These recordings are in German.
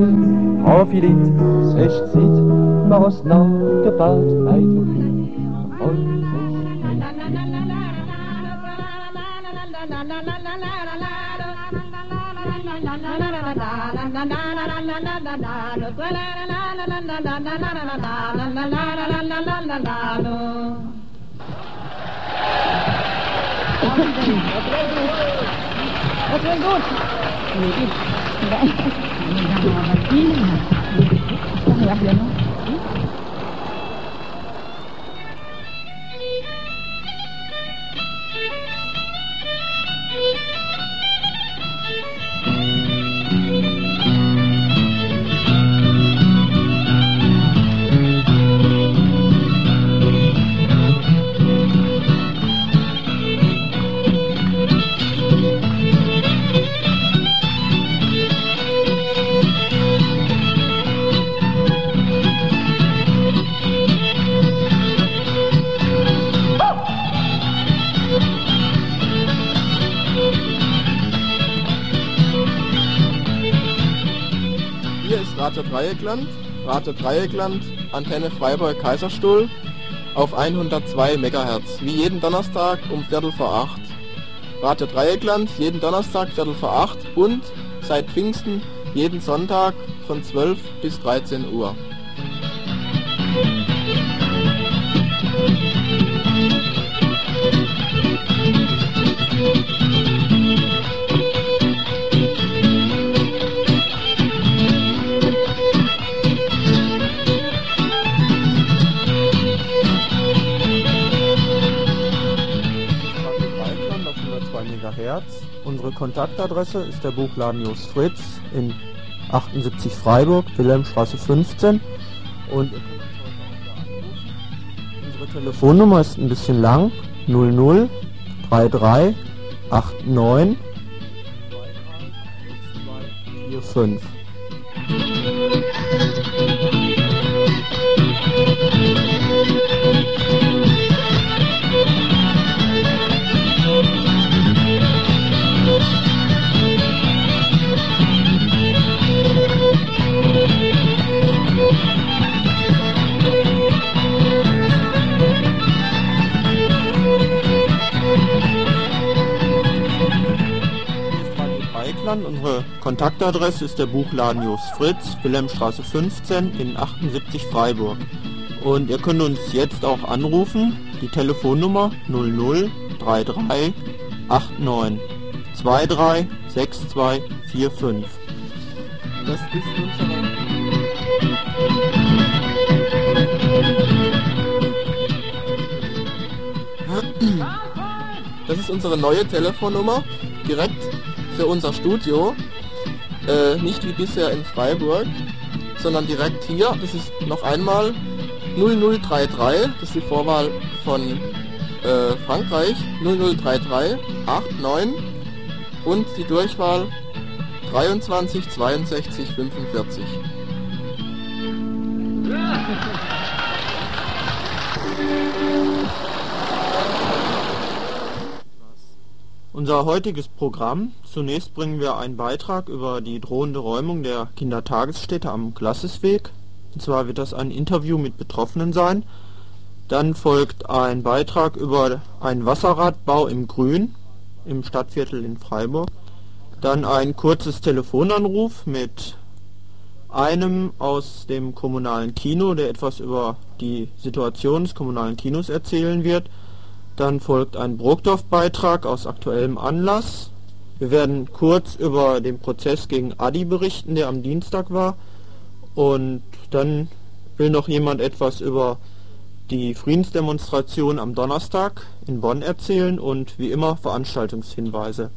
Profilit, sechzig, was noch gebaut, ein und Das wäre gut. Hier Rate Dreieckland, Rate Dreieckland, Antenne Freiburg Kaiserstuhl auf 102 MHz, wie jeden Donnerstag um Viertel vor acht. Rate Dreieckland, jeden Donnerstag Viertel vor acht und seit Pfingsten jeden Sonntag von 12 bis 13 Uhr. Unsere Kontaktadresse ist der Buchladen Jos Fritz in 78 Freiburg, Wilhelmstraße 15. Und. Unsere Telefonnummer ist ein bisschen lang. 00 33 89 45. Unsere Kontaktadresse ist der Buchladen Jos Fritz, Wilhelmstraße 15 in 78 Freiburg. Und ihr könnt uns jetzt auch anrufen. Die Telefonnummer 00 33 89 23 62 45. Das ist unsere Das ist unsere neue Telefonnummer, direkt für unser Studio. Äh, nicht wie bisher in Freiburg, sondern direkt hier. Das ist noch einmal 0033, das ist die Vorwahl von äh, Frankreich. 0033 89 und die Durchwahl 23 62 45. Unser heutiges Programm. Zunächst bringen wir einen Beitrag über die drohende Räumung der Kindertagesstätte am Glassesweg. Und zwar wird das ein Interview mit Betroffenen sein. Dann folgt ein Beitrag über einen Wasserradbau im Grün im Stadtviertel in Freiburg. Dann ein kurzes Telefonanruf mit einem aus dem kommunalen Kino, der etwas über die Situation des kommunalen Kinos erzählen wird. Dann folgt ein Burgdorf-Beitrag aus aktuellem Anlass. Wir werden kurz über den Prozess gegen Adi berichten, der am Dienstag war. Und dann will noch jemand etwas über die Friedensdemonstration am Donnerstag in Bonn erzählen und wie immer Veranstaltungshinweise.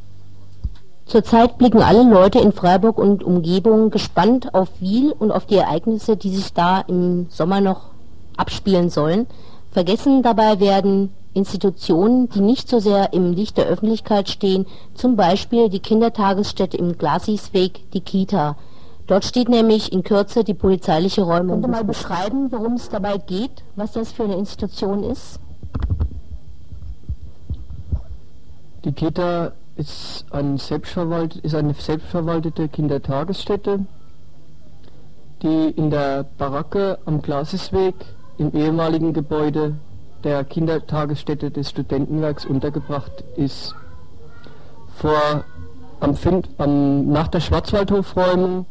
Zurzeit blicken alle Leute in Freiburg und Umgebung gespannt auf Wiel und auf die Ereignisse, die sich da im Sommer noch abspielen sollen. Vergessen dabei werden Institutionen, die nicht so sehr im Licht der Öffentlichkeit stehen, zum Beispiel die Kindertagesstätte im Glasisweg, die Kita. Dort steht nämlich in Kürze die polizeiliche Räumung. Könnt ihr mal beschreiben, worum es dabei geht, was das für eine Institution ist? Die Kita ist, ein selbstverwalt, ist eine selbstverwaltete Kindertagesstätte. die in der Baracke am Glasesweg im ehemaligen Gebäude der Kindertagesstätte des Studentenwerks untergebracht ist. Vor, am, am, nach der Schwarzwaldhofräumung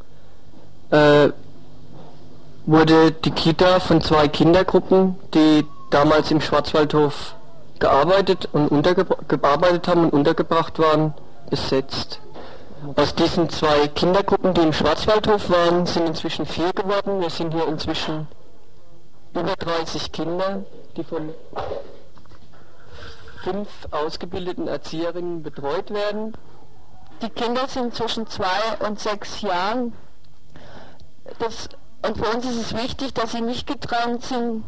äh, wurde die Kita von zwei Kindergruppen, die damals im Schwarzwaldhof gearbeitet und gearbeitet haben und untergebracht waren, besetzt. Aus diesen zwei Kindergruppen, die im Schwarzwaldhof waren, sind inzwischen vier geworden. Wir sind hier inzwischen über 30 Kinder, die von fünf ausgebildeten Erzieherinnen betreut werden. Die Kinder sind zwischen zwei und sechs Jahren. Das, und für uns ist es wichtig, dass sie nicht getrennt sind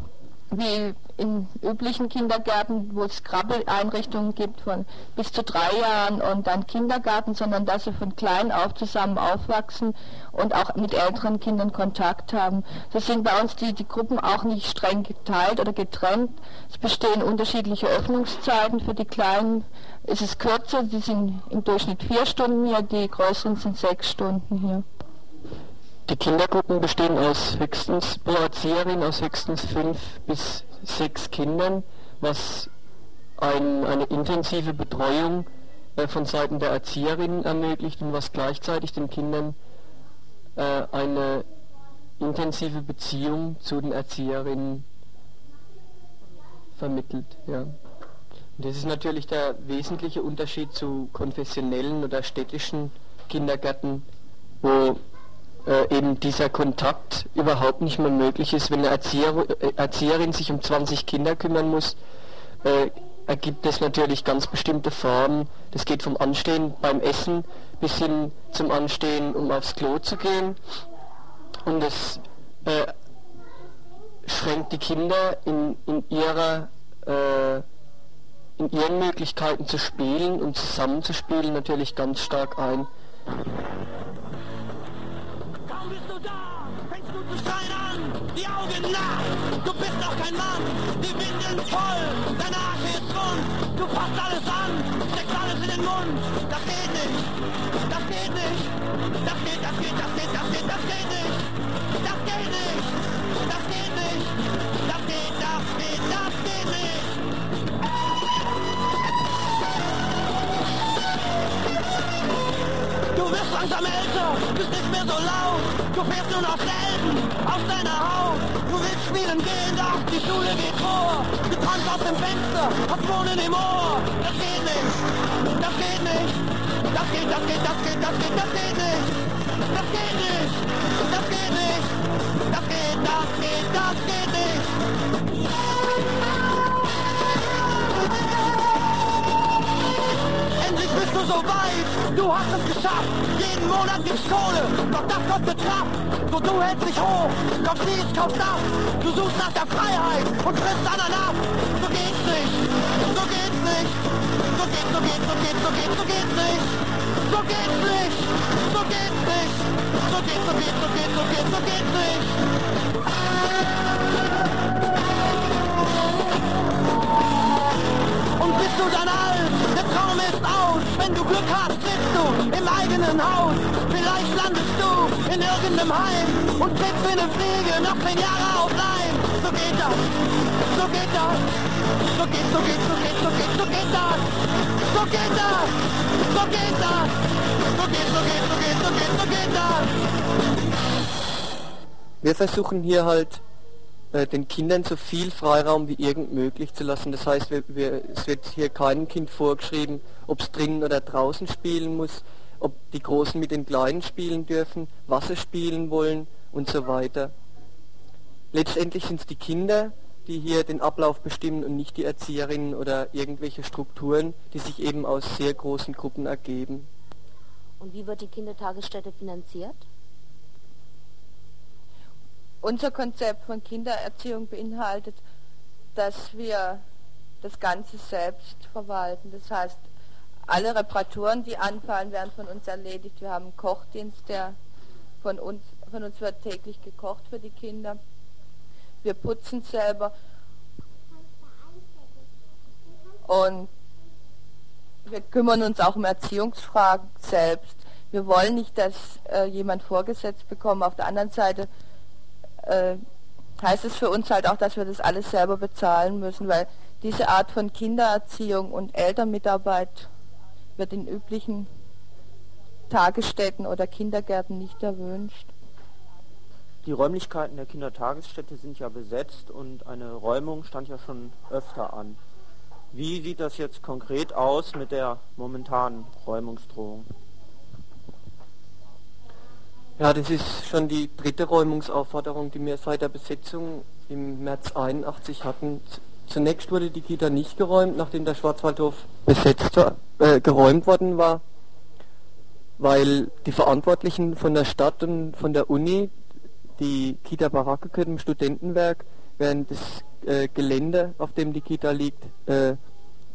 wie in üblichen Kindergärten, wo es Krabbeleinrichtungen gibt von bis zu drei Jahren und dann Kindergarten, sondern dass sie von klein auf zusammen aufwachsen und auch mit älteren Kindern Kontakt haben. So sind bei uns die, die Gruppen auch nicht streng geteilt oder getrennt. Es bestehen unterschiedliche Öffnungszeiten. Für die Kleinen ist es kürzer, die sind im Durchschnitt vier Stunden hier, die Größeren sind sechs Stunden hier. Die Kindergruppen bestehen aus höchstens pro Erzieherin aus höchstens fünf bis sechs Kindern, was ein, eine intensive Betreuung äh, von Seiten der Erzieherinnen ermöglicht und was gleichzeitig den Kindern äh, eine intensive Beziehung zu den Erzieherinnen vermittelt. Ja. Und das ist natürlich der wesentliche Unterschied zu konfessionellen oder städtischen Kindergärten, wo äh, eben dieser Kontakt überhaupt nicht mehr möglich ist. Wenn eine Erzieher, äh, Erzieherin sich um 20 Kinder kümmern muss, äh, ergibt es natürlich ganz bestimmte Formen. Das geht vom Anstehen beim Essen bis hin zum Anstehen, um aufs Klo zu gehen. Und es äh, schränkt die Kinder in, in, ihrer, äh, in ihren Möglichkeiten zu spielen und zusammenzuspielen natürlich ganz stark ein. Die Augen nach. Du bist noch kein Mann, die Windeln voll, dein Arsch ist rund. Du fasst alles an, steckst alles in den Mund. Das geht nicht, das geht nicht, das geht, das geht, das geht, das geht, das geht nicht. Langsam älter, bist nicht mehr so laut. Du fährst nur noch selten auf deiner Haut. Du willst spielen gehen, doch die Schule geht vor. Du tanzt aus dem Fenster, hast Wohnen im Ohr. Das geht nicht, das geht nicht. Das geht, das geht, das geht, das geht, das geht nicht. Das geht nicht, das geht nicht. Das geht, das geht, das geht nicht. Endlich bist du so weit, du hast es geschafft. Jeden Monat gibt's Kohle, doch das kostet Kraft. So du hältst dich hoch, doch dies kauft das. Du suchst nach der Freiheit und frisst Ananas. So geht's nicht, so geht's nicht. So geht, so geht, so geht, so geht, so geht's nicht. So geht's nicht, so geht's nicht. So geht, so geht, so geht, so geht, so geht's nicht. Und bist du dann alt, der Traum ist aus. Wenn du Glück hast, sitzt du im eigenen Haus. Vielleicht landest du in irgendeinem Heim und kriegst wie eine Fliege noch zehn Jahre auf Leim. So geht das, so geht das. So geht, so geht, so geht, so geht, so geht das. So geht das, so geht das. So geht, so geht, so geht, so geht, so geht das. Wir versuchen hier halt äh, den Kindern so viel Freiraum wie irgend möglich zu lassen. Das heißt, wir, wir, es wird hier keinem Kind vorgeschrieben, ob es drinnen oder draußen spielen muss, ob die Großen mit den Kleinen spielen dürfen, was sie spielen wollen und so weiter. Letztendlich sind es die Kinder, die hier den Ablauf bestimmen und nicht die Erzieherinnen oder irgendwelche Strukturen, die sich eben aus sehr großen Gruppen ergeben. Und wie wird die Kindertagesstätte finanziert? Unser Konzept von Kindererziehung beinhaltet, dass wir das Ganze selbst verwalten. Das heißt, alle Reparaturen, die anfallen, werden von uns erledigt. Wir haben einen Kochdienst, der von uns, von uns wird täglich gekocht für die Kinder. Wir putzen selber. Und wir kümmern uns auch um Erziehungsfragen selbst. Wir wollen nicht, dass äh, jemand vorgesetzt bekommt. Auf der anderen Seite äh, heißt es für uns halt auch, dass wir das alles selber bezahlen müssen, weil diese Art von Kindererziehung und Elternmitarbeit wird in üblichen Tagesstätten oder Kindergärten nicht erwünscht. Die Räumlichkeiten der Kindertagesstätte sind ja besetzt und eine Räumung stand ja schon öfter an. Wie sieht das jetzt konkret aus mit der momentanen Räumungsdrohung? Ja, das ist schon die dritte Räumungsaufforderung, die wir seit der Besetzung im März 81 hatten. Zunächst wurde die Kita nicht geräumt, nachdem der Schwarzwaldhof besetzt äh, geräumt worden war, weil die Verantwortlichen von der Stadt und von der Uni die Kita Baracke im Studentenwerk, während das äh, Gelände, auf dem die Kita liegt, äh,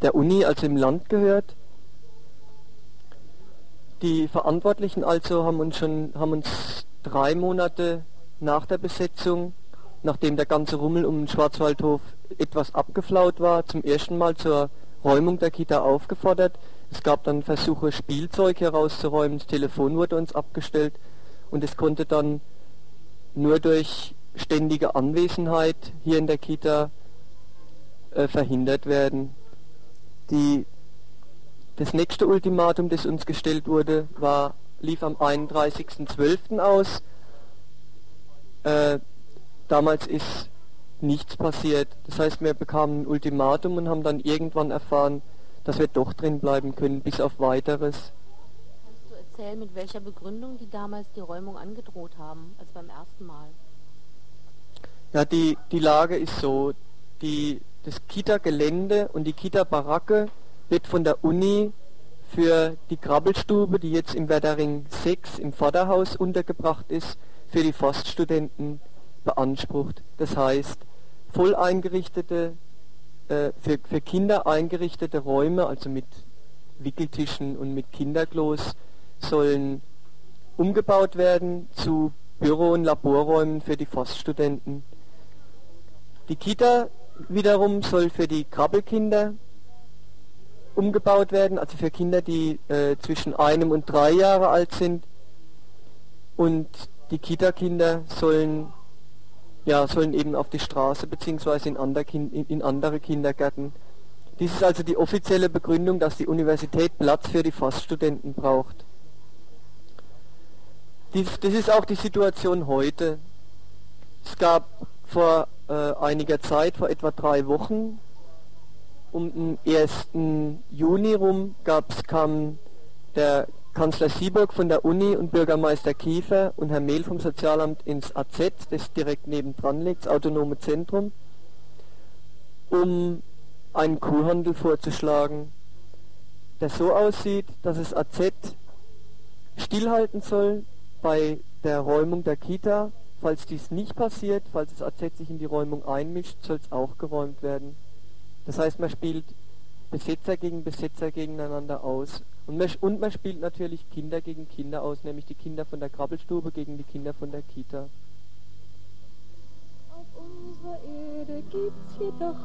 der Uni, also im Land gehört. Die Verantwortlichen also haben uns schon haben uns drei Monate nach der Besetzung, nachdem der ganze Rummel um den Schwarzwaldhof etwas abgeflaut war, zum ersten Mal zur Räumung der Kita aufgefordert. Es gab dann Versuche, Spielzeug herauszuräumen, das Telefon wurde uns abgestellt und es konnte dann nur durch ständige Anwesenheit hier in der Kita äh, verhindert werden. Die, das nächste Ultimatum, das uns gestellt wurde, war, lief am 31.12. aus. Äh, damals ist nichts passiert. Das heißt, wir bekamen ein Ultimatum und haben dann irgendwann erfahren, dass wir doch drin bleiben können, bis auf weiteres erzählen, mit welcher Begründung die damals die Räumung angedroht haben, als beim ersten Mal? Ja, die, die Lage ist so, die, das Kita-Gelände und die Kita-Baracke wird von der Uni für die Krabbelstube, die jetzt im Werdering 6 im Vorderhaus untergebracht ist, für die Forststudenten beansprucht. Das heißt, voll eingerichtete, äh, für, für Kinder eingerichtete Räume, also mit Wickeltischen und mit Kinderklos, sollen umgebaut werden zu Büro- und Laborräumen für die Forststudenten. Die Kita wiederum soll für die Krabbelkinder umgebaut werden, also für Kinder, die äh, zwischen einem und drei Jahre alt sind. Und die Kita-Kinder sollen, ja, sollen eben auf die Straße bzw. In, andere in, andere Kindergärten. Dies ist also die offizielle Begründung, dass die Universität Platz für die Forststudenten braucht. Dies, das ist auch die Situation heute. Es gab vor äh, einiger Zeit, vor etwa drei Wochen, um den 1. Juni rum, gab's, kam der Kanzler Sieburg von der Uni und Bürgermeister Kiefer und Herr Mehl vom Sozialamt ins AZ, das direkt nebendran liegt, das autonome Zentrum, um einen Kuhhandel vorzuschlagen, der so aussieht, dass das AZ stillhalten soll, bei der Räumung der Kita. Falls dies nicht passiert, falls es AZ sich in die Räumung einmischt, soll es auch geräumt werden. Das heißt, man spielt Besetzer gegen Besetzer gegeneinander aus. Und man, und man spielt natürlich Kinder gegen Kinder aus, nämlich die Kinder von der Krabbelstube gegen die Kinder von der Kita. Auf unserer Erde gibt's jedoch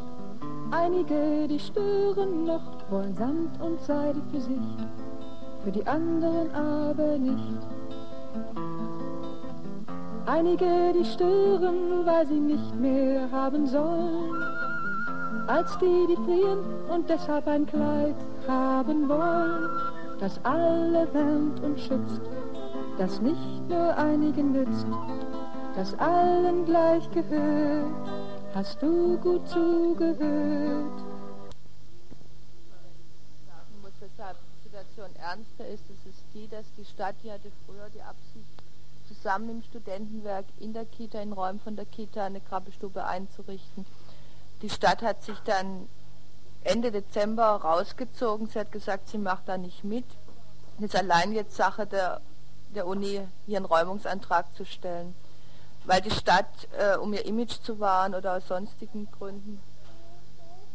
einige, die stören noch, wollen Sand und Seide für sich, für die anderen aber nicht. Einige, die stören, weil sie nicht mehr haben sollen, als die, die frieren und deshalb ein Kleid haben wollen, das alle wärmt und schützt, das nicht nur einigen nützt, das allen gleich gehört. Hast du gut zugehört? sagen muss, weshalb die Situation ernster ist, das ist die, dass die Stadt, die hatte früher die Absicht, zusammen im Studentenwerk in der Kita, in Räumen von der Kita eine Krabbelstube einzurichten. Die Stadt hat sich dann Ende Dezember rausgezogen. Sie hat gesagt, sie macht da nicht mit. Es ist allein jetzt Sache der, der Uni, hier einen Räumungsantrag zu stellen. Weil die Stadt, äh, um ihr Image zu wahren oder aus sonstigen Gründen,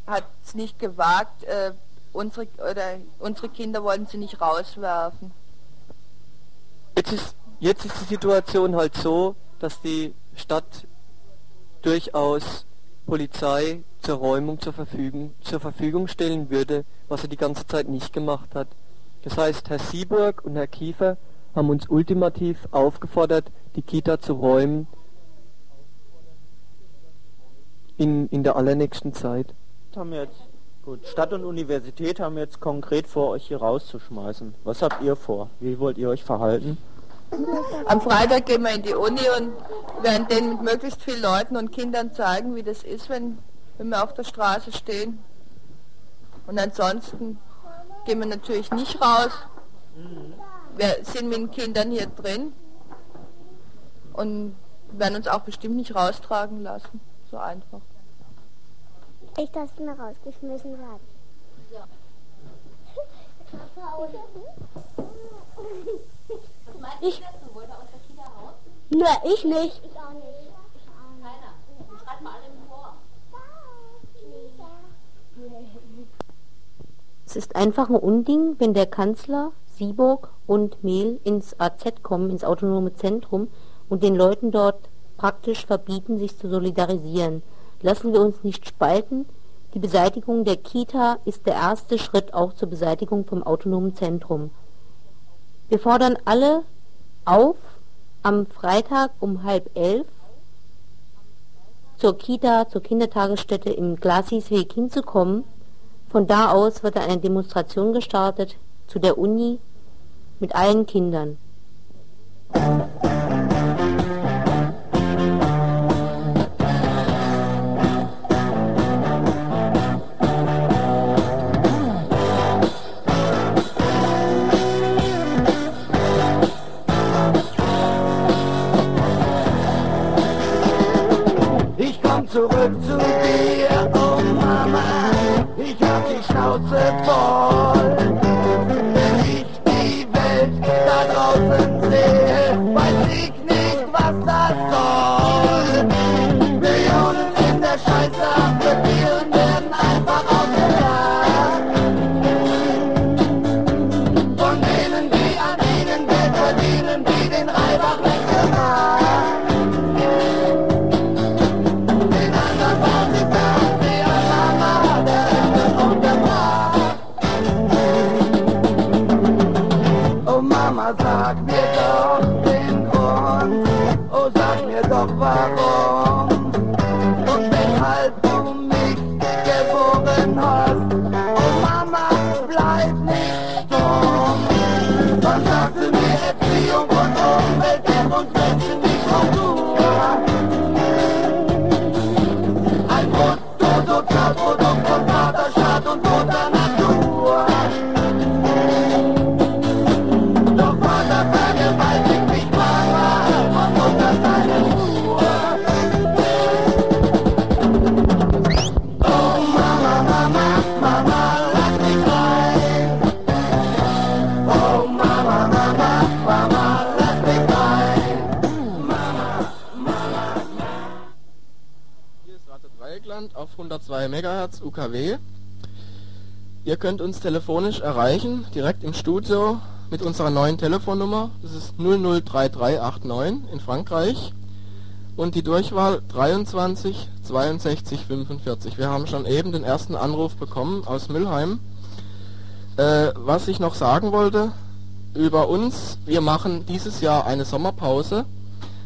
hat es nicht gewagt, äh, unsere, oder unsere Kinder wollten sie nicht rauswerfen. Jetzt ist, jetzt ist die Situation halt so, dass die Stadt durchaus Polizei zur Räumung zur Verfügung, zur Verfügung stellen würde, was er die ganze Zeit nicht gemacht hat. Das heißt, Herr Sieburg und Herr Kiefer haben uns ultimativ aufgefordert, die Kita zu räumen, in, in der allernächsten Zeit. Haben jetzt, gut, Stadt und Universität haben jetzt konkret vor, euch hier rauszuschmeißen. Was habt ihr vor? Wie wollt ihr euch verhalten? Am Freitag gehen wir in die Uni und werden denen mit möglichst vielen Leuten und Kindern zeigen, wie das ist, wenn, wenn wir auf der Straße stehen. Und ansonsten gehen wir natürlich nicht raus. Wir sind mit den Kindern hier drin und werden uns auch bestimmt nicht raustragen lassen. So einfach. Ich darf mir rausgeschmissen werden. Ich. Nö, ich nicht. Ich auch nicht. Es ist einfach ein Unding, wenn der Kanzler, Sieburg und Mehl ins AZ kommen, ins autonome Zentrum, und den Leuten dort praktisch verbieten, sich zu solidarisieren. Lassen wir uns nicht spalten. Die Beseitigung der Kita ist der erste Schritt auch zur Beseitigung vom autonomen Zentrum. Wir fordern alle auf, am Freitag um halb elf zur Kita, zur Kindertagesstätte im Glasisweg hinzukommen. Von da aus wird eine Demonstration gestartet zu der Uni mit allen Kindern. out the for. 102 MHz UKW. Ihr könnt uns telefonisch erreichen, direkt im Studio mit unserer neuen Telefonnummer. Das ist 003389 in Frankreich. Und die Durchwahl 23 62 45. Wir haben schon eben den ersten Anruf bekommen aus Mülheim. Äh, was ich noch sagen wollte über uns, wir machen dieses Jahr eine Sommerpause.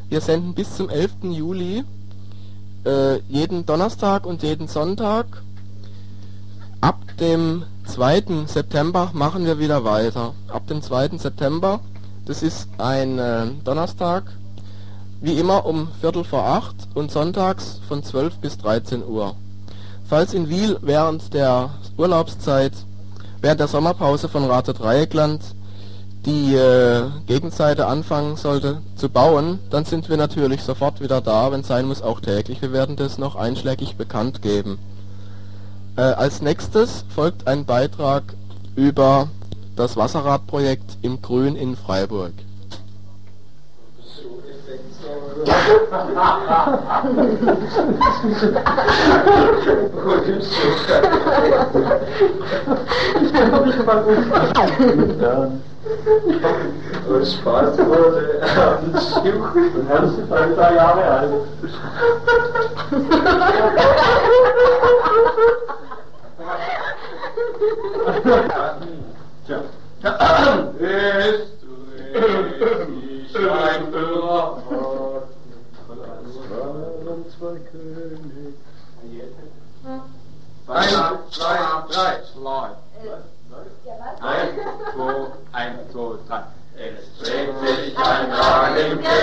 Wir senden bis zum 11. Juli äh, jeden Donnerstag und jeden Sonntag. Ab dem 2. September machen wir wieder weiter. Ab dem 2. September, das ist ein äh, Donnerstag, wie immer um Viertel vor acht und sonntags von 12 bis 13 Uhr. Falls in Wiel während der Urlaubszeit, während der Sommerpause von Rate Dreieckland die äh, Gegenseite anfangen sollte zu bauen, dann sind wir natürlich sofort wieder da, wenn sein muss auch täglich. Wir werden das noch einschlägig bekannt geben. Äh, als nächstes folgt ein Beitrag über das Wasserradprojekt im Grün in Freiburg. Und Spaß wurde am Schiff und Ernst ist ein paar Jahre alt. Tja. Ein zwei Könige. Eins, zwei, drei. Schleif. Zwei, drei. Es dreht sich ein Wagen im Königreich.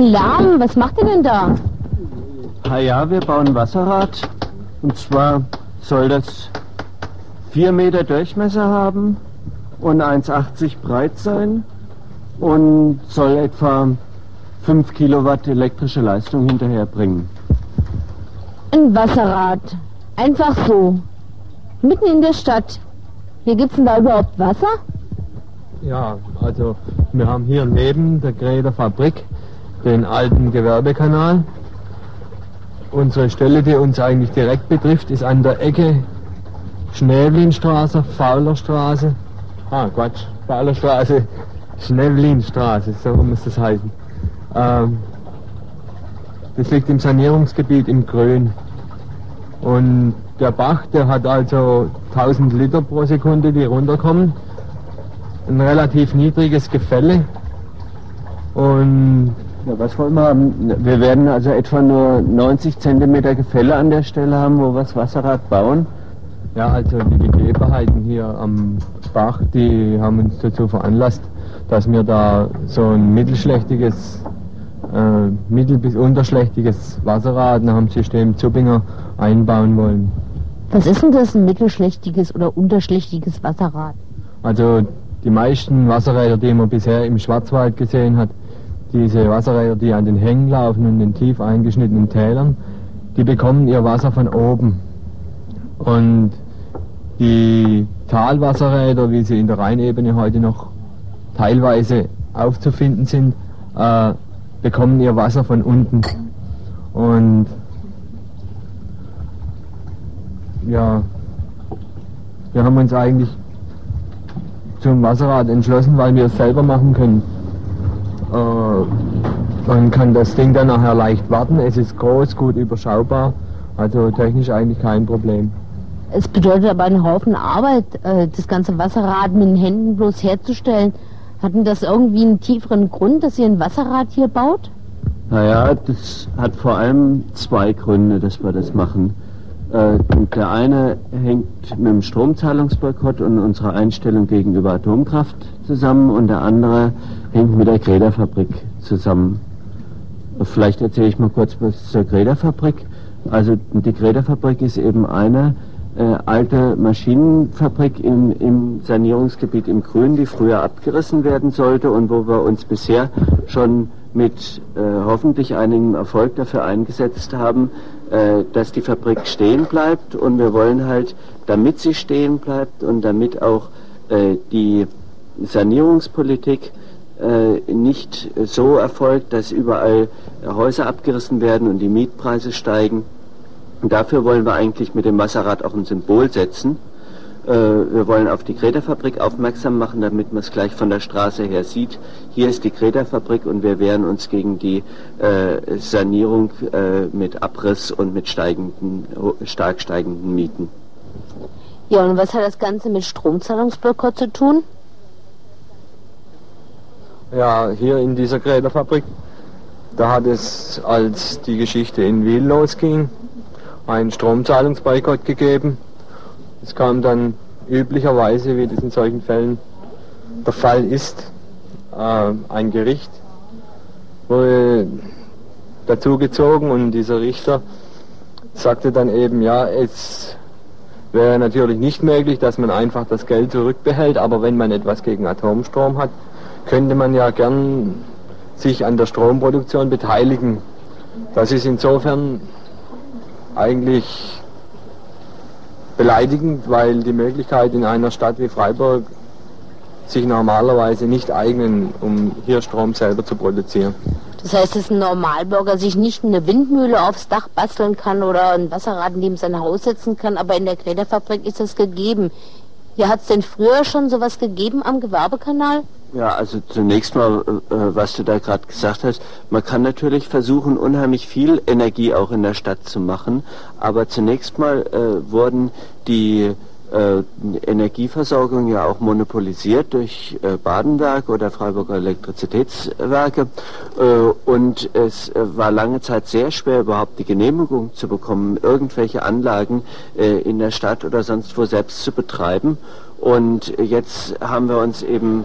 Denn Lärm? Was macht ihr denn da? Ah ja, wir bauen ein Wasserrad. Und zwar soll das 4 Meter Durchmesser haben und 1,80 breit sein und soll etwa 5 Kilowatt elektrische Leistung hinterherbringen. Ein Wasserrad. Einfach so. Mitten in der Stadt. Hier gibt's denn da überhaupt Wasser? Ja, also wir haben hier neben der Gräder Fabrik den alten Gewerbekanal. Unsere Stelle, die uns eigentlich direkt betrifft, ist an der Ecke Schnäblinstraße, Faulerstraße. Ah, Quatsch, Faulerstraße, Schnäblinstraße, so muss das heißen. Ähm, das liegt im Sanierungsgebiet im Grün. Und der Bach, der hat also 1000 Liter pro Sekunde, die runterkommen. Ein relativ niedriges Gefälle. Und ja, was wollen wir haben? Wir werden also etwa nur 90 Zentimeter Gefälle an der Stelle haben, wo wir das Wasserrad bauen. Ja, also die Gegebenheiten hier am Bach, die haben uns dazu veranlasst, dass wir da so ein mittelschlechtiges, äh, mittel- bis unterschlechtiges Wasserrad nach dem System Zuppinger einbauen wollen. Was ist denn das, ein mittelschlechtiges oder unterschlechtiges Wasserrad? Also die meisten Wasserräder, die man bisher im Schwarzwald gesehen hat, diese Wasserräder, die an den Hängen laufen und in tief eingeschnittenen Tälern, die bekommen ihr Wasser von oben. Und die Talwasserräder, wie sie in der Rheinebene heute noch teilweise aufzufinden sind, äh, bekommen ihr Wasser von unten. Und ja, wir haben uns eigentlich zum Wasserrad entschlossen, weil wir es selber machen können. Äh, man kann das Ding dann nachher leicht warten, es ist groß, gut überschaubar, also technisch eigentlich kein Problem. Es bedeutet aber einen Haufen Arbeit, äh, das ganze Wasserrad mit den Händen bloß herzustellen. Hatten das irgendwie einen tieferen Grund, dass ihr ein Wasserrad hier baut? Naja, das hat vor allem zwei Gründe, dass wir das machen. Äh, der eine hängt mit dem Stromzahlungsboykott und unserer Einstellung gegenüber Atomkraft zusammen und der andere hängt mit der Gräderfabrik zusammen. Vielleicht erzähle ich mal kurz was zur Gräderfabrik. Also die Gräderfabrik ist eben eine äh, alte Maschinenfabrik im, im Sanierungsgebiet im Grün, die früher abgerissen werden sollte und wo wir uns bisher schon mit äh, hoffentlich einigem Erfolg dafür eingesetzt haben, äh, dass die Fabrik stehen bleibt und wir wollen halt, damit sie stehen bleibt und damit auch äh, die Sanierungspolitik nicht so erfolgt, dass überall Häuser abgerissen werden und die Mietpreise steigen. Und dafür wollen wir eigentlich mit dem Wasserrad auch ein Symbol setzen. wir wollen auf die Greta-Fabrik aufmerksam machen, damit man es gleich von der Straße her sieht. Hier ist die Greta-Fabrik und wir wehren uns gegen die äh, Sanierung äh, mit Abriss und mit steigenden, stark steigenden Mieten. Ja, und was hat das Ganze mit Stromzahlungsboykott zu tun? Ja, hier in dieser Greta-Fabrik, da hat es, als die Geschichte in Wiel losging, einen Stromzahlungsboykott gegeben. Es kam dann üblicherweise, wie das in solchen Fällen der Fall ist, äh, ein Gericht wurde dazu gezogen und dieser Richter sagte dann eben, ja, es wäre natürlich nicht möglich, dass man einfach das Geld zurückbehält, aber wenn man etwas gegen Atomstrom hat, könnte man ja gern sich an der Stromproduktion beteiligen. Das ist insofern eigentlich beleidigend, weil die Möglichkeit in einer Stadt wie Freiburg sich normalerweise nicht eignen, um hier Strom selber zu produzieren. Das heißt, dass ein Normalbürger sich nicht eine Windmühle aufs Dach basteln kann oder ein Wasserrad neben sein Haus setzen kann, aber in der Greta-Fabrik ist das gegeben. Ja, hat es denn früher schon sowas gegeben am Gewerbekanal? Ja, also zunächst mal, äh, was du da gerade gesagt hast, man kann natürlich versuchen, unheimlich viel Energie auch in der Stadt zu machen, aber zunächst mal äh, wurden die äh, Energieversorgung ja auch monopolisiert durch äh, Badenwerk oder Freiburger Elektrizitätswerke. Äh, und es äh, war lange Zeit sehr schwer überhaupt die Genehmigung zu bekommen, irgendwelche Anlagen äh, in der Stadt oder sonst wo selbst zu betreiben. Und jetzt haben wir uns eben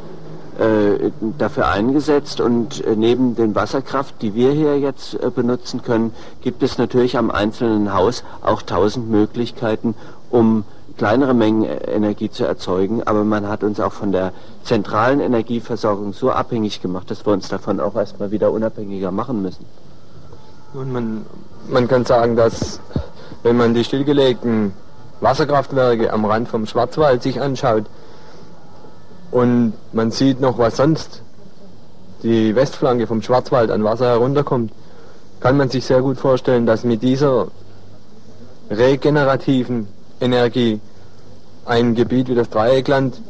äh, dafür eingesetzt und neben den Wasserkraft, die wir hier jetzt benutzen können, gibt es natürlich am einzelnen Haus auch tausend Möglichkeiten, um kleinere Mengen Energie zu erzeugen, aber man hat uns auch von der zentralen Energieversorgung so abhängig gemacht, dass wir uns davon auch erstmal wieder unabhängiger machen müssen. Und man, man kann sagen, dass wenn man die stillgelegten Wasserkraftwerke am Rand vom Schwarzwald sich anschaut und man sieht noch, was sonst die Westflanke vom Schwarzwald an Wasser herunterkommt, kann man sich sehr gut vorstellen, dass mit dieser regenerativen Energie ein Gebiet wie das Dreieckland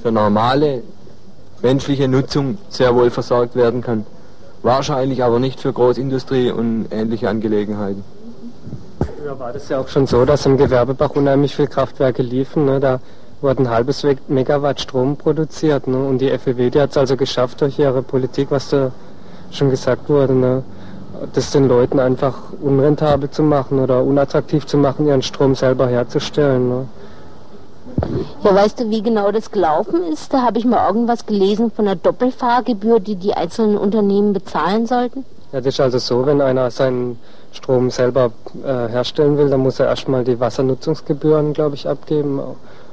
für normale menschliche Nutzung sehr wohl versorgt werden kann. Wahrscheinlich aber nicht für Großindustrie und ähnliche Angelegenheiten. Früher war das ja auch schon so, dass im Gewerbebach unheimlich viele Kraftwerke liefen. Ne? Da wurden ein halbes Megawatt Strom produziert. Ne? Und die FEW, die hat es also geschafft durch ihre Politik, was da schon gesagt wurde, ne? das den Leuten einfach unrentabel zu machen oder unattraktiv zu machen, ihren Strom selber herzustellen. Ne? Ja, weißt du, wie genau das gelaufen ist? Da habe ich mal irgendwas gelesen von einer Doppelfahrgebühr, die die einzelnen Unternehmen bezahlen sollten. Ja, das ist also so, wenn einer seinen Strom selber äh, herstellen will, dann muss er erstmal die Wassernutzungsgebühren, glaube ich, abgeben.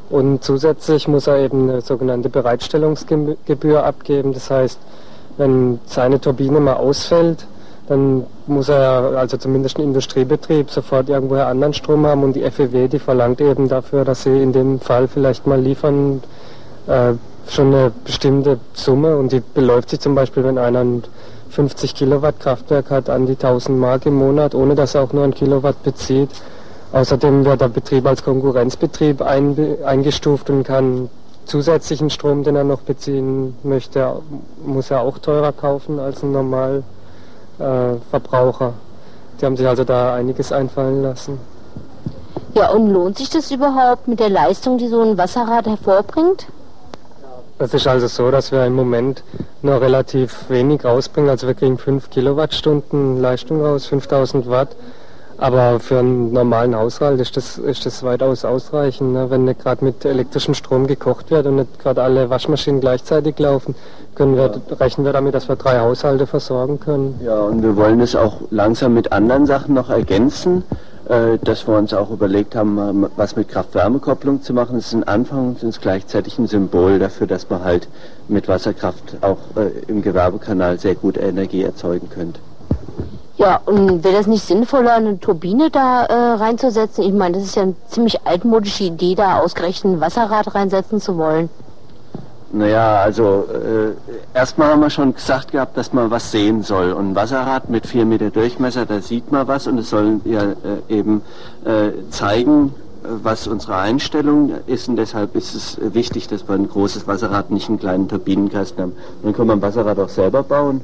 Und zusätzlich muss er eben eine sogenannte Bereitstellungsgebühr abgeben. Das heißt, wenn seine Turbine mal ausfällt, dann muss er, also zumindest ein Industriebetrieb, sofort irgendwoher anderen Strom haben und die FEW, die verlangt eben dafür, dass sie in dem Fall vielleicht mal liefern, äh, schon eine bestimmte Summe und die beläuft sich zum Beispiel, wenn einer ein 50 Kilowatt Kraftwerk hat, an die 1000 Mark im Monat, ohne dass er auch nur ein Kilowatt bezieht. Außerdem wird der Betrieb als Konkurrenzbetrieb eingestuft und kann zusätzlichen Strom, den er noch beziehen möchte, muss er auch teurer kaufen als ein normal äh, Verbraucher. Die haben sich also da einiges einfallen lassen. Ja, und lohnt sich das überhaupt mit der Leistung, die so ein Wasserrad hervorbringt? Es ist also so, dass wir im Moment nur relativ wenig rausbringen. Also wir kriegen 5 Kilowattstunden Leistung raus, 5000 Watt. Aber für einen normalen Haushalt ist das, ist das weitaus ausreichend. Ne? Wenn nicht gerade mit elektrischem Strom gekocht wird und nicht gerade alle Waschmaschinen gleichzeitig laufen, können wir, rechnen wir damit, dass wir drei Haushalte versorgen können. Ja, und wir wollen es auch langsam mit anderen Sachen noch ergänzen, äh, dass wir uns auch überlegt haben, was mit Kraft-Wärme-Kopplung zu machen. Es ist ein Anfang und ist gleichzeitig ein Symbol dafür, dass man halt mit Wasserkraft auch äh, im Gewerbekanal sehr gut Energie erzeugen könnte. Ja, und wäre das nicht sinnvoller, eine Turbine da äh, reinzusetzen? Ich meine, das ist ja eine ziemlich altmodische Idee, da ausgerechnet ein Wasserrad reinsetzen zu wollen. Naja, also äh, erstmal haben wir schon gesagt gehabt, dass man was sehen soll. Und ein Wasserrad mit 4 Meter Durchmesser, da sieht man was und es soll ja äh, eben äh, zeigen, was unsere Einstellung ist und deshalb ist es wichtig, dass wir ein großes Wasserrad, nicht einen kleinen Turbinenkasten haben. Dann kann man ein Wasserrad auch selber bauen.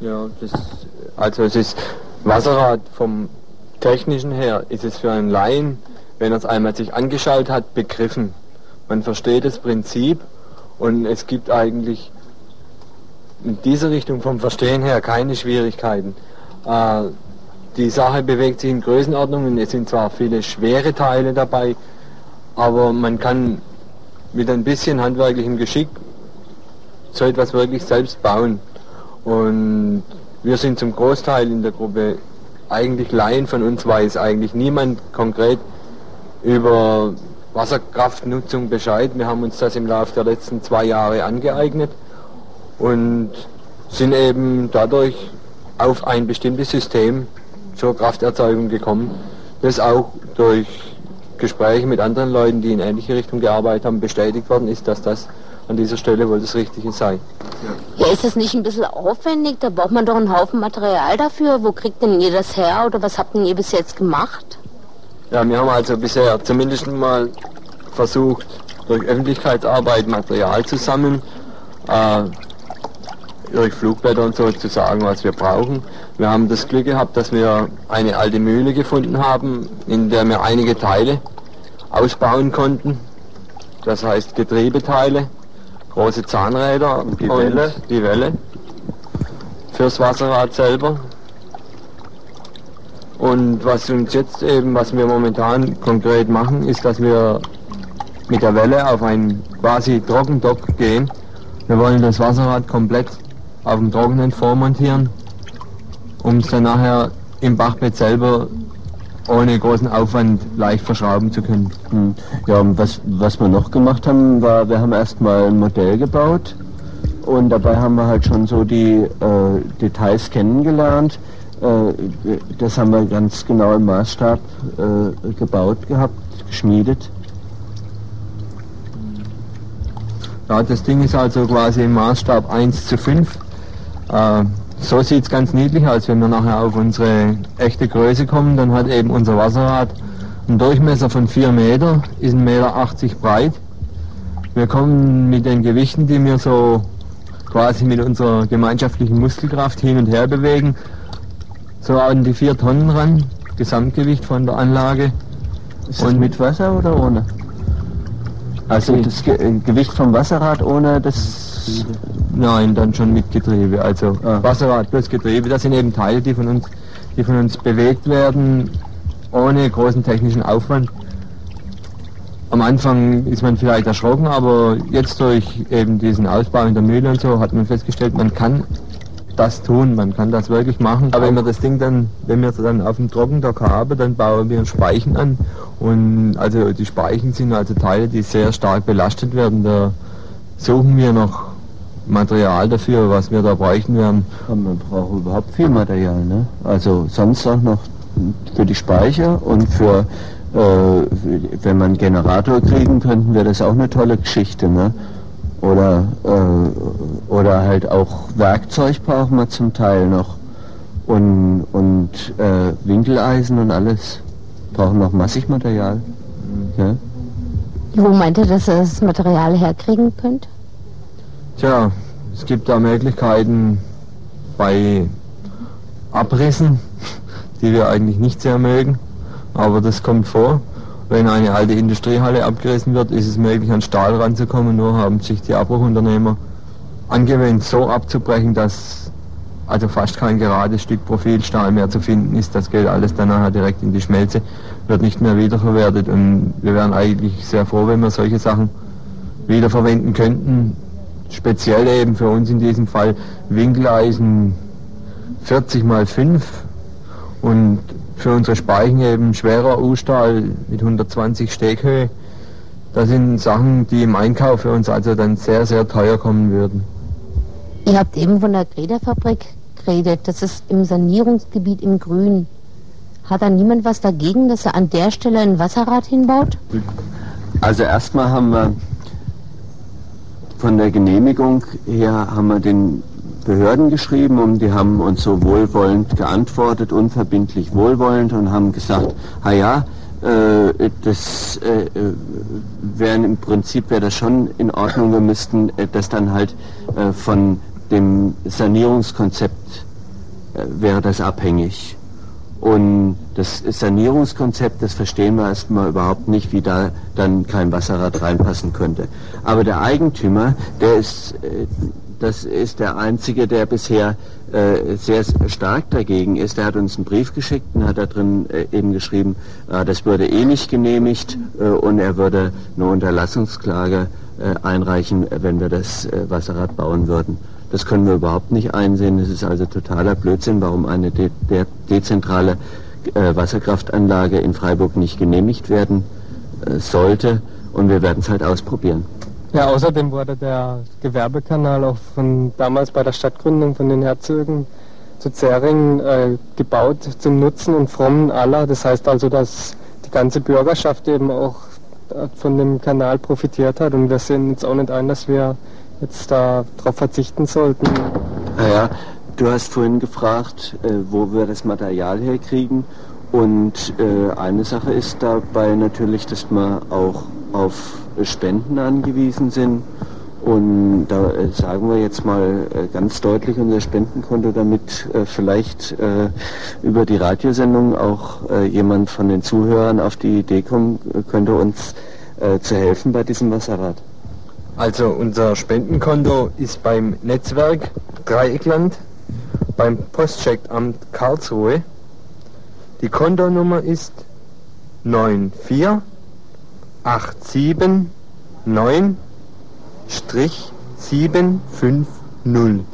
Ja, das, also es ist Wasserrad vom technischen her, ist es für einen Laien, wenn er es einmal sich angeschaltet hat, begriffen. Man versteht das Prinzip und es gibt eigentlich in dieser Richtung vom Verstehen her keine Schwierigkeiten. Äh, die Sache bewegt sich in Größenordnungen, es sind zwar viele schwere Teile dabei, aber man kann mit ein bisschen handwerklichem Geschick so etwas wirklich selbst bauen. Und wir sind zum Großteil in der Gruppe eigentlich Laien, von uns weiß eigentlich niemand konkret über Wasserkraftnutzung Bescheid. Wir haben uns das im Laufe der letzten zwei Jahre angeeignet und sind eben dadurch auf ein bestimmtes System zur Krafterzeugung gekommen, das auch durch Gespräche mit anderen Leuten, die in ähnliche Richtung gearbeitet haben, bestätigt worden ist, dass das an dieser Stelle wohl das Richtige sei. Ja, ist das nicht ein bisschen aufwendig? Da braucht man doch einen Haufen Material dafür. Wo kriegt denn ihr das her oder was habt denn ihr bis jetzt gemacht? Ja, wir haben also bisher zumindest mal versucht, durch Öffentlichkeitsarbeit Material zu sammeln, äh, durch Flugblätter und so zu sagen, was wir brauchen. Wir haben das Glück gehabt, dass wir eine alte Mühle gefunden haben, in der wir einige Teile ausbauen konnten. Das heißt Getriebeteile, große Zahnräder die und Welle. die Welle fürs Wasserrad selber. Und was uns jetzt eben, was wir momentan konkret machen, ist, dass wir mit der Welle auf einen quasi Trockendock gehen. Wir wollen das Wasserrad komplett auf dem Trockenen vormontieren, um es dann nachher im Bachbett selber ohne großen Aufwand leicht verschrauben zu können. Hm. Ja, und was, was wir noch gemacht haben, war, wir haben erstmal ein Modell gebaut und dabei haben wir halt schon so die äh, Details kennengelernt. Äh, das haben wir ganz genau im Maßstab äh, gebaut gehabt, geschmiedet. Ja, das Ding ist also quasi im Maßstab 1 zu 5. So sieht es ganz niedlich aus, wenn wir nachher auf unsere echte Größe kommen, dann hat eben unser Wasserrad einen Durchmesser von 4 Meter, ist 1,80 Meter breit. Wir kommen mit den Gewichten, die wir so quasi mit unserer gemeinschaftlichen Muskelkraft hin und her bewegen, so an die 4 Tonnen ran, Gesamtgewicht von der Anlage. Ist und mit Wasser oder ohne? Also das Ge Gewicht vom Wasserrad ohne das Nein, dann schon mit Getriebe. Also ah. Wasserrad plus Getriebe, das sind eben Teile, die von uns, die von uns bewegt werden, ohne großen technischen Aufwand. Am Anfang ist man vielleicht erschrocken, aber jetzt durch eben diesen Ausbau in der Mühle und so hat man festgestellt, man kann das tun, man kann das wirklich machen. Aber wenn wir das Ding dann, wenn wir es dann auf dem Trockendock haben, dann bauen wir einen Speichen an. Und also die Speichen sind also Teile, die sehr stark belastet werden. Da suchen wir noch Material dafür, was wir da bräuchten werden. Ja, man braucht überhaupt viel Material, ne? Also sonst auch noch für die Speicher und für, äh, wenn man einen Generator kriegen könnten, wäre das auch eine tolle Geschichte, ne? Oder, äh, oder halt auch Werkzeug brauchen wir zum Teil noch und, und äh, Winkeleisen und alles. Brauchen noch massig Material. Mhm. Ja? Wo meint ihr, dass ihr das Material herkriegen könnt? Tja, es gibt da Möglichkeiten bei Abrissen, die wir eigentlich nicht sehr mögen, aber das kommt vor. Wenn eine alte Industriehalle abgerissen wird, ist es möglich, an Stahl ranzukommen, nur haben sich die Abbruchunternehmer angewöhnt, so abzubrechen, dass also fast kein gerades Stück Profilstahl mehr zu finden ist. Das geht alles dann nachher direkt in die Schmelze, wird nicht mehr wiederverwertet und wir wären eigentlich sehr froh, wenn wir solche Sachen wiederverwenden könnten, speziell eben für uns in diesem Fall Winkeleisen 40 mal 5 und für unsere Speichen eben schwerer U-Stahl mit 120 Steghöhe. Das sind Sachen, die im Einkauf für uns also dann sehr, sehr teuer kommen würden. Ihr habt eben von der Grederfabrik geredet. Das ist im Sanierungsgebiet im Grün. Hat da niemand was dagegen, dass er an der Stelle ein Wasserrad hinbaut? Also erstmal haben wir von der Genehmigung her haben wir den Behörden geschrieben und die haben uns so wohlwollend geantwortet, unverbindlich wohlwollend und haben gesagt, ha ja, Äh, das äh, wäre im Prinzip wäre das schon in Ordnung. Wir müssten äh, das dann halt äh, von dem Sanierungskonzept äh, wäre das abhängig. Und das Sanierungskonzept, das verstehen wir erstmal überhaupt nicht, wie da dann kein Wasserrad reinpassen könnte. Aber der Eigentümer, der ist, äh, das ist der einzige, der bisher äh, sehr stark dagegen ist. Der hat uns einen Brief geschickt und hat da drin äh, eben geschrieben, das würde eh nicht genehmigt und er würde eine Unterlassungsklage einreichen, wenn wir das Wasserrad bauen würden. Das können wir überhaupt nicht einsehen. Es ist also totaler Blödsinn, warum eine de de dezentrale Wasserkraftanlage in Freiburg nicht genehmigt werden sollte. Und wir werden es halt ausprobieren. Ja, außerdem wurde der Gewerbekanal auch von damals bei der Stadtgründung von den Herzögen zu Zähringen äh, gebaut zum Nutzen und Frommen aller. Das heißt also, dass die ganze Bürgerschaft eben auch von dem Kanal profitiert hat und wir sehen jetzt auch nicht ein, dass wir jetzt darauf verzichten sollten. Naja, du hast vorhin gefragt, äh, wo wir das Material herkriegen und äh, eine Sache ist dabei natürlich, dass wir auch auf Spenden angewiesen sind. Und da äh, sagen wir jetzt mal äh, ganz deutlich unser Spendenkonto, damit äh, vielleicht äh, über die Radiosendung auch jemand von den Zuhörern auf die Idee kommen könnte, uns zu helfen bei diesem Wasserrad. Also unser Spendenkonto ist beim Netzwerk Dreieckland, beim Postcheckamt Karlsruhe. Die Kontonummer ist 9487 9-750.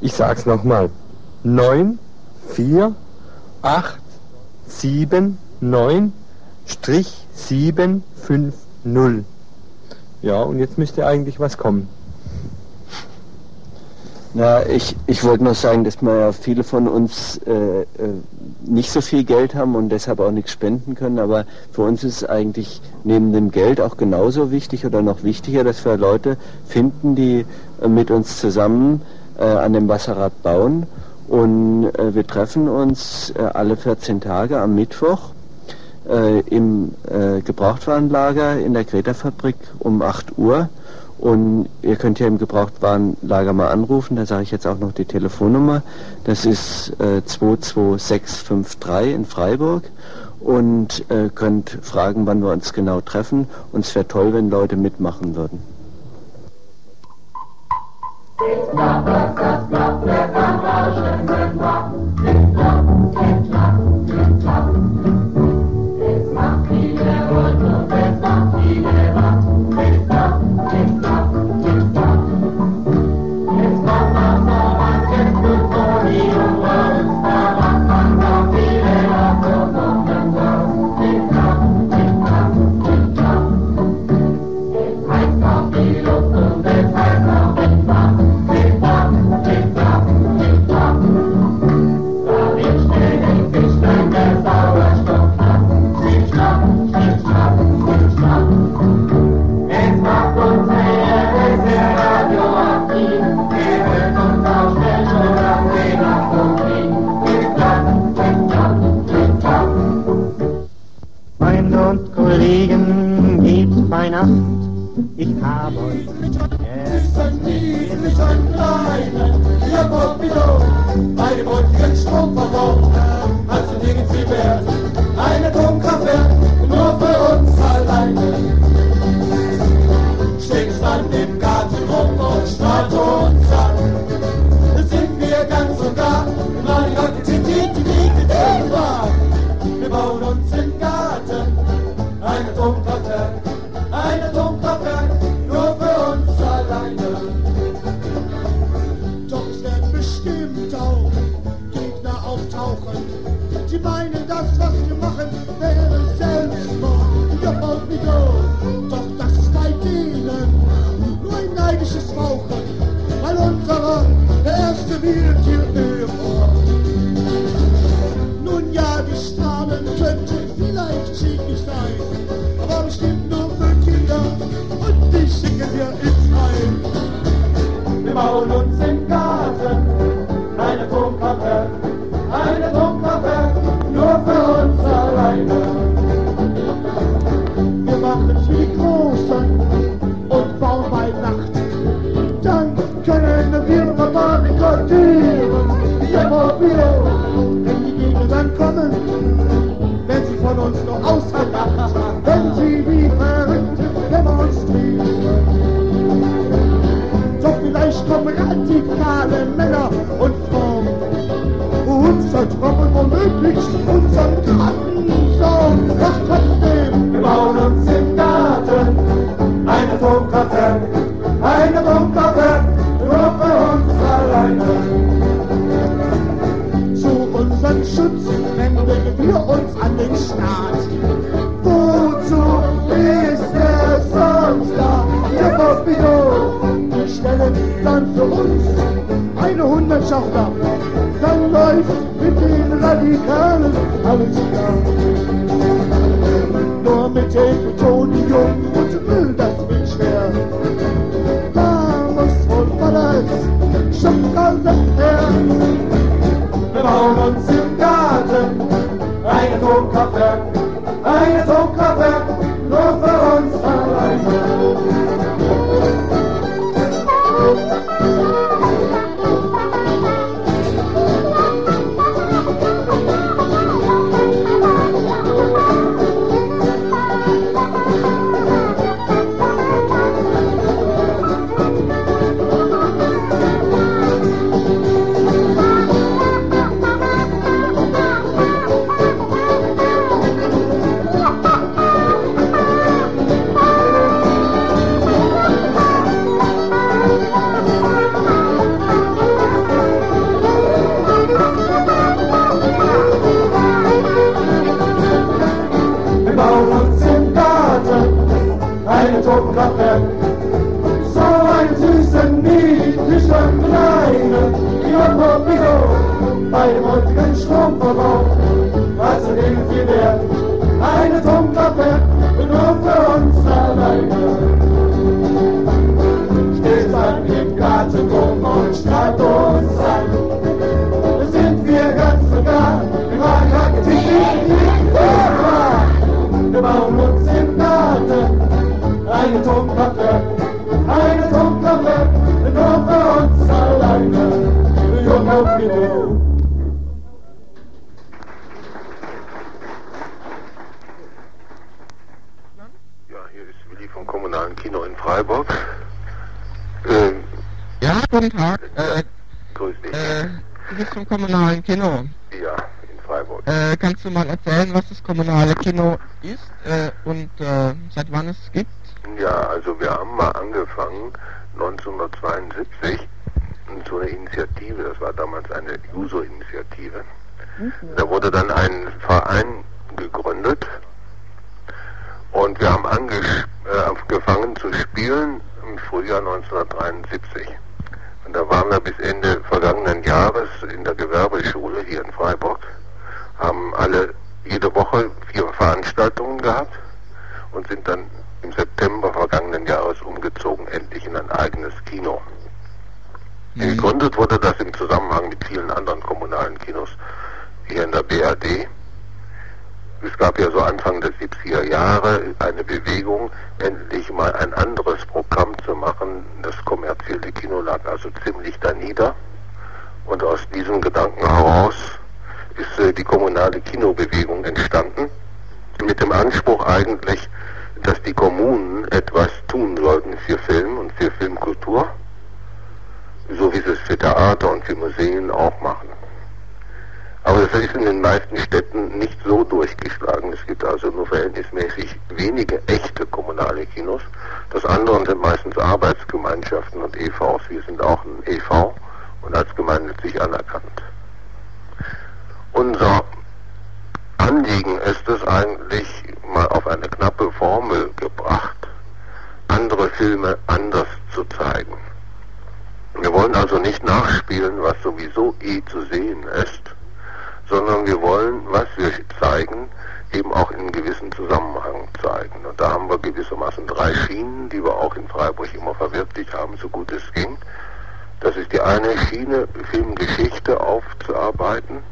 Ich sag's nochmal. 9, 4, 8, 7, 9, Strich 7, 5, 0. Ja, und jetzt müsste eigentlich was kommen. Na, ich, ich wollte noch sagen, dass wir ja viele von uns äh, äh, nicht so viel Geld haben und deshalb auch nichts spenden können, aber für uns ist eigentlich neben dem Geld auch genauso wichtig oder noch wichtiger, dass wir Leute finden, die äh, mit uns zusammen äh, an dem Wasserrad bauen und äh, wir treffen uns äh, alle 14 Tage am Mittwoch im Gebrauchtwarenlager in der Greta-Fabrik um 8 Uhr und ihr könnt ja im Gebrauchtwarenlager mal anrufen, da sage ich jetzt auch noch die Telefonnummer. Das ist äh, 22653 in Freiburg und äh, könnt fragen, wann wir uns genau treffen. Und es wäre toll, wenn Leute mitmachen würden. Jetzt cowboy. Tunkkappe, eine Tunkkappe, nur für uns alleine. Wir machen die großen und bauen bei Nacht. Dann können wir Motoren kortieren, wir mobil. Wenn die Gegner dann kommen, werden sie von uns nur ausgelacht, wenn sie wie verrückt demonstrieren. Doch vielleicht kommen radikale Männer Willi vom Kommunalen Kino in Freiburg. Ähm, Ja, guten Tag. Äh, grüß dich. äh, du bist vom kommunalen Kino. Ja, in Freiburg. Äh, kannst du mal erzählen, was das kommunale Kino ist äh, und äh, seit wann es gibt? Ja, also wir haben mal angefangen 1972 so eine Initiative, das war damals eine Juso-Initiative. Da wurde dann ein Verein gegründet und wir haben äh, angefangen zu spielen im Frühjahr 1973. Und da waren wir bis Ende vergangenen Jahres in der Gewerbeschule hier in Freiburg, haben alle jede Woche vier Veranstaltungen gehabt und sind dann im September vergangenen Jahres umgezogen, endlich in ein eigenes Kino. Gegründet wurde das im Zusammenhang mit vielen anderen kommunalen Kinos hier in der BRD. Es gab ja so Anfang der 70er Jahre eine Bewegung, endlich mal ein anderes Programm zu machen. Das kommerzielle Kino lag also ziemlich da nieder. Und aus diesem Gedanken heraus ist äh, die kommunale Kinobewegung entstanden. Mit dem Anspruch eigentlich, dass die Kommunen etwas tun sollten für Film und für Filmkultur, so wie sie es für Theater und für Museen auch machen. Aber es ist in den meisten Städten nicht so durchgeschlagen. Es gibt also nur verhältnismäßig wenige echte kommunale Kinos. Das andere sind meistens Arbeitsgemeinschaften und EVs. Wir sind auch ein EV und als gemeinnützig anerkannt. Unser Anliegen ist es eigentlich mal auf eine knappe Formel gebracht, andere Filme anders zu zeigen. Wir wollen also nicht nachspielen, was sowieso eh zu sehen ist, sondern wir wollen, was wir zeigen, eben auch in einem gewissen Zusammenhang zeigen. Und da haben wir gewissermaßen drei Schienen, die wir auch in Freiburg immer verwirklicht haben, so gut es ging. Das ist die eine Schiene, Filmgeschichte aufzuarbeiten.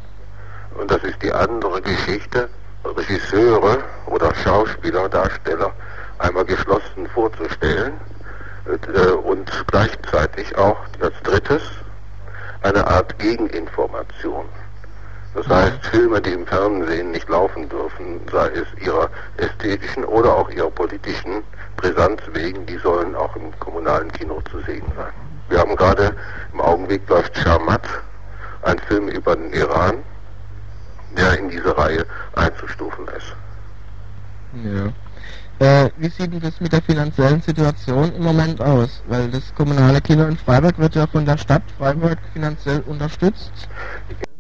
Und das ist die andere Geschichte, Regisseure oder Schauspieler, Darsteller einmal geschlossen vorzustellen, äh, und gleichzeitig auch als drittes eine Art Gegeninformation. Das heißt, Filme, die im Fernsehen nicht laufen dürfen, sei es ihrer ästhetischen oder auch ihrer politischen Brisanz wegen, die sollen auch im kommunalen Kino zu sehen sein. Wir haben gerade im Augenblick läuft Sharmat, ein Film über den Iran, der in diese Reihe einzustufen ist. Ja. Äh, wie sieht denn das mit der finanziellen Situation im Moment aus? Weil das kommunale Kino in Freiburg wird ja von der Stadt Freiburg finanziell unterstützt.